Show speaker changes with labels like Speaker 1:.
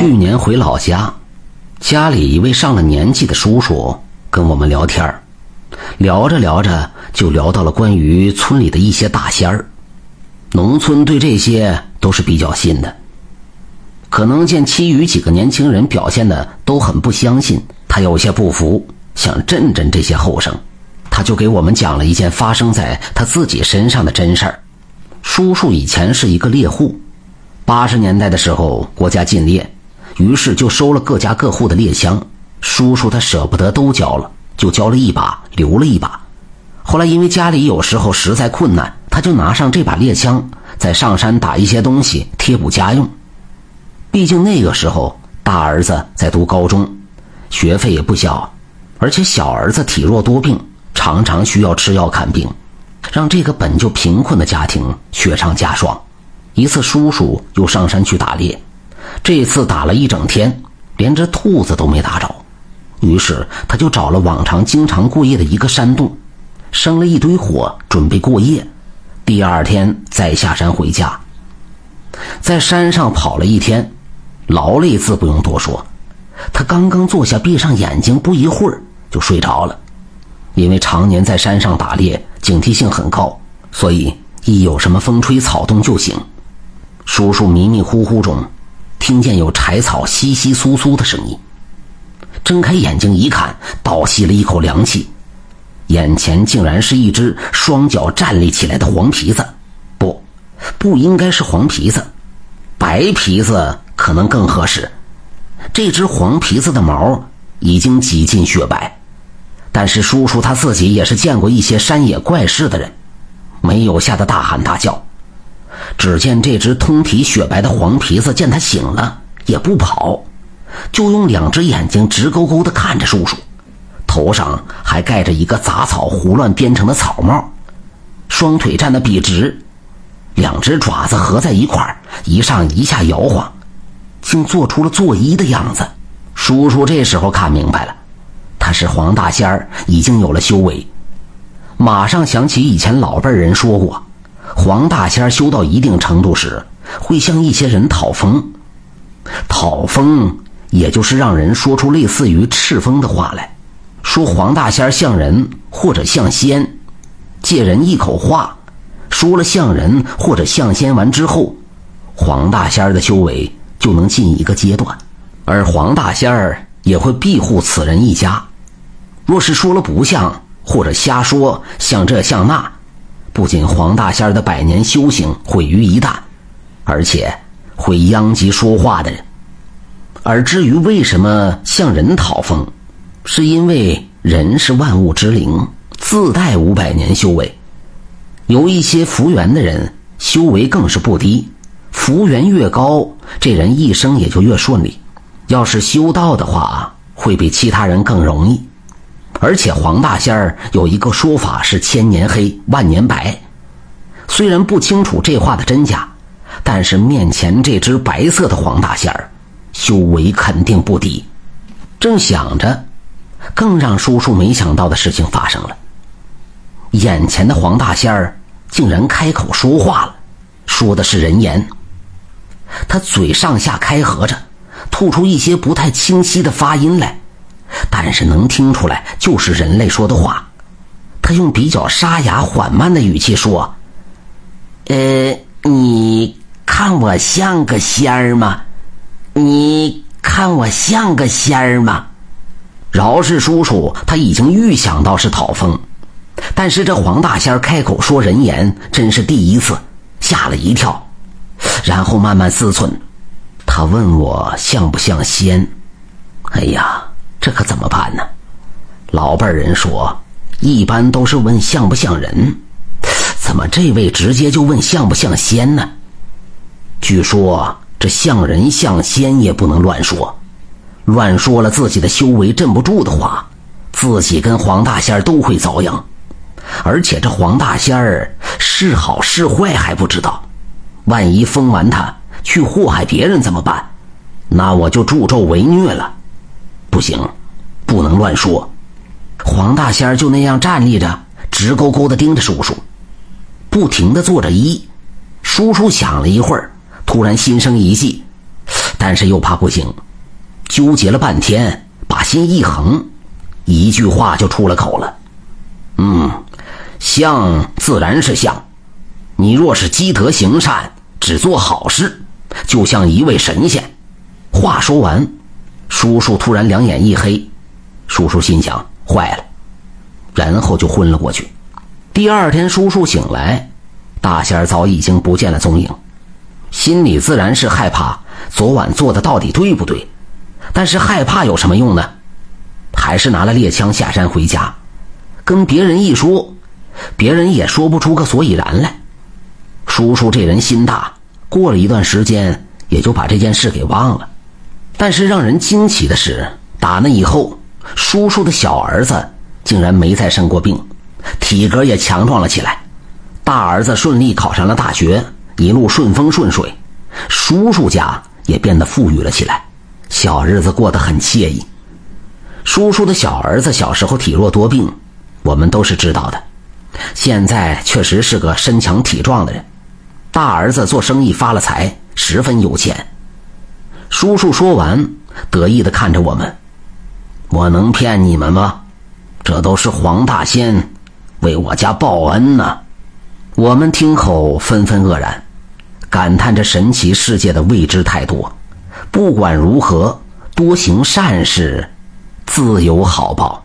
Speaker 1: 去年回老家，家里一位上了年纪的叔叔跟我们聊天聊着聊着就聊到了关于村里的一些大仙儿。农村对这些都是比较信的，可能见其余几个年轻人表现的都很不相信，他有些不服，想震震这些后生，他就给我们讲了一件发生在他自己身上的真事儿。叔叔以前是一个猎户。八十年代的时候，国家禁猎，于是就收了各家各户的猎枪。叔叔他舍不得都交了，就交了一把，留了一把。后来因为家里有时候实在困难，他就拿上这把猎枪，再上山打一些东西贴补家用。毕竟那个时候大儿子在读高中，学费也不小，而且小儿子体弱多病，常常需要吃药看病，让这个本就贫困的家庭雪上加霜。一次，叔叔又上山去打猎，这次打了一整天，连只兔子都没打着。于是，他就找了往常经常过夜的一个山洞，生了一堆火，准备过夜。第二天再下山回家。在山上跑了一天，劳累自不用多说。他刚刚坐下，闭上眼睛，不一会儿就睡着了。因为常年在山上打猎，警惕性很高，所以一有什么风吹草动就醒。叔叔迷迷糊糊中，听见有柴草窸窸窣窣的声音。睁开眼睛一看，倒吸了一口凉气，眼前竟然是一只双脚站立起来的黄皮子，不，不应该是黄皮子，白皮子可能更合适。这只黄皮子的毛已经几近雪白，但是叔叔他自己也是见过一些山野怪事的人，没有吓得大喊大叫。只见这只通体雪白的黄皮子见他醒了，也不跑，就用两只眼睛直勾勾地看着叔叔，头上还盖着一个杂草胡乱编成的草帽，双腿站得笔直，两只爪子合在一块，一上一下摇晃，竟做出了作揖的样子。叔叔这时候看明白了，他是黄大仙儿，已经有了修为，马上想起以前老辈人说过。黄大仙修到一定程度时，会向一些人讨封。讨封，也就是让人说出类似于敕封的话来，说黄大仙像人或者像仙，借人一口话，说了像人或者像仙完之后，黄大仙的修为就能进一个阶段，而黄大仙儿也会庇护此人一家。若是说了不像，或者瞎说像这像那。不仅黄大仙的百年修行毁于一旦，而且会殃及说话的人。而至于为什么向人讨封，是因为人是万物之灵，自带五百年修为。有一些福缘的人，修为更是不低，福缘越高，这人一生也就越顺利。要是修道的话，会比其他人更容易。而且黄大仙儿有一个说法是千年黑万年白，虽然不清楚这话的真假，但是面前这只白色的黄大仙儿，修为肯定不低。正想着，更让叔叔没想到的事情发生了。眼前的黄大仙儿竟然开口说话了，说的是人言。他嘴上下开合着，吐出一些不太清晰的发音来。但是能听出来，就是人类说的话。他用比较沙哑、缓慢的语气说：“呃，你看我像个仙儿吗？你看我像个仙儿吗？”饶氏叔叔他已经预想到是讨封，但是这黄大仙开口说人言，真是第一次，吓了一跳。然后慢慢思忖，他问我像不像仙？哎呀！这可怎么办呢？老辈人说，一般都是问像不像人，怎么这位直接就问像不像仙呢？据说这像人像仙也不能乱说，乱说了自己的修为镇不住的话，自己跟黄大仙都会遭殃。而且这黄大仙儿是好是坏还不知道，万一封完他去祸害别人怎么办？那我就助纣为虐了。不行，不能乱说。黄大仙就那样站立着，直勾勾的盯着叔叔，不停的做着揖。叔叔想了一会儿，突然心生一计，但是又怕不行，纠结了半天，把心一横，一句话就出了口了：“嗯，像自然是像，你若是积德行善，只做好事，就像一位神仙。”话说完，叔叔突然两眼一黑，叔叔心想：坏了，然后就昏了过去。第二天，叔叔醒来，大仙儿早已经不见了踪影，心里自然是害怕。昨晚做的到底对不对？但是害怕有什么用呢？还是拿了猎枪下山回家，跟别人一说，别人也说不出个所以然来。叔叔这人心大，过了一段时间也就把这件事给忘了。但是让人惊奇的是，打那以后，叔叔的小儿子竟然没再生过病，体格也强壮了起来。大儿子顺利考上了大学，一路顺风顺水，叔叔家。也变得富裕了起来，小日子过得很惬意。叔叔的小儿子小时候体弱多病，我们都是知道的。现在确实是个身强体壮的人。大儿子做生意发了财，十分有钱。叔叔说完，得意的看着我们：“我能骗你们吗？这都是黄大仙为我家报恩呢。”我们听后纷纷愕然。感叹这神奇世界的未知太多，不管如何，多行善事，自有好报。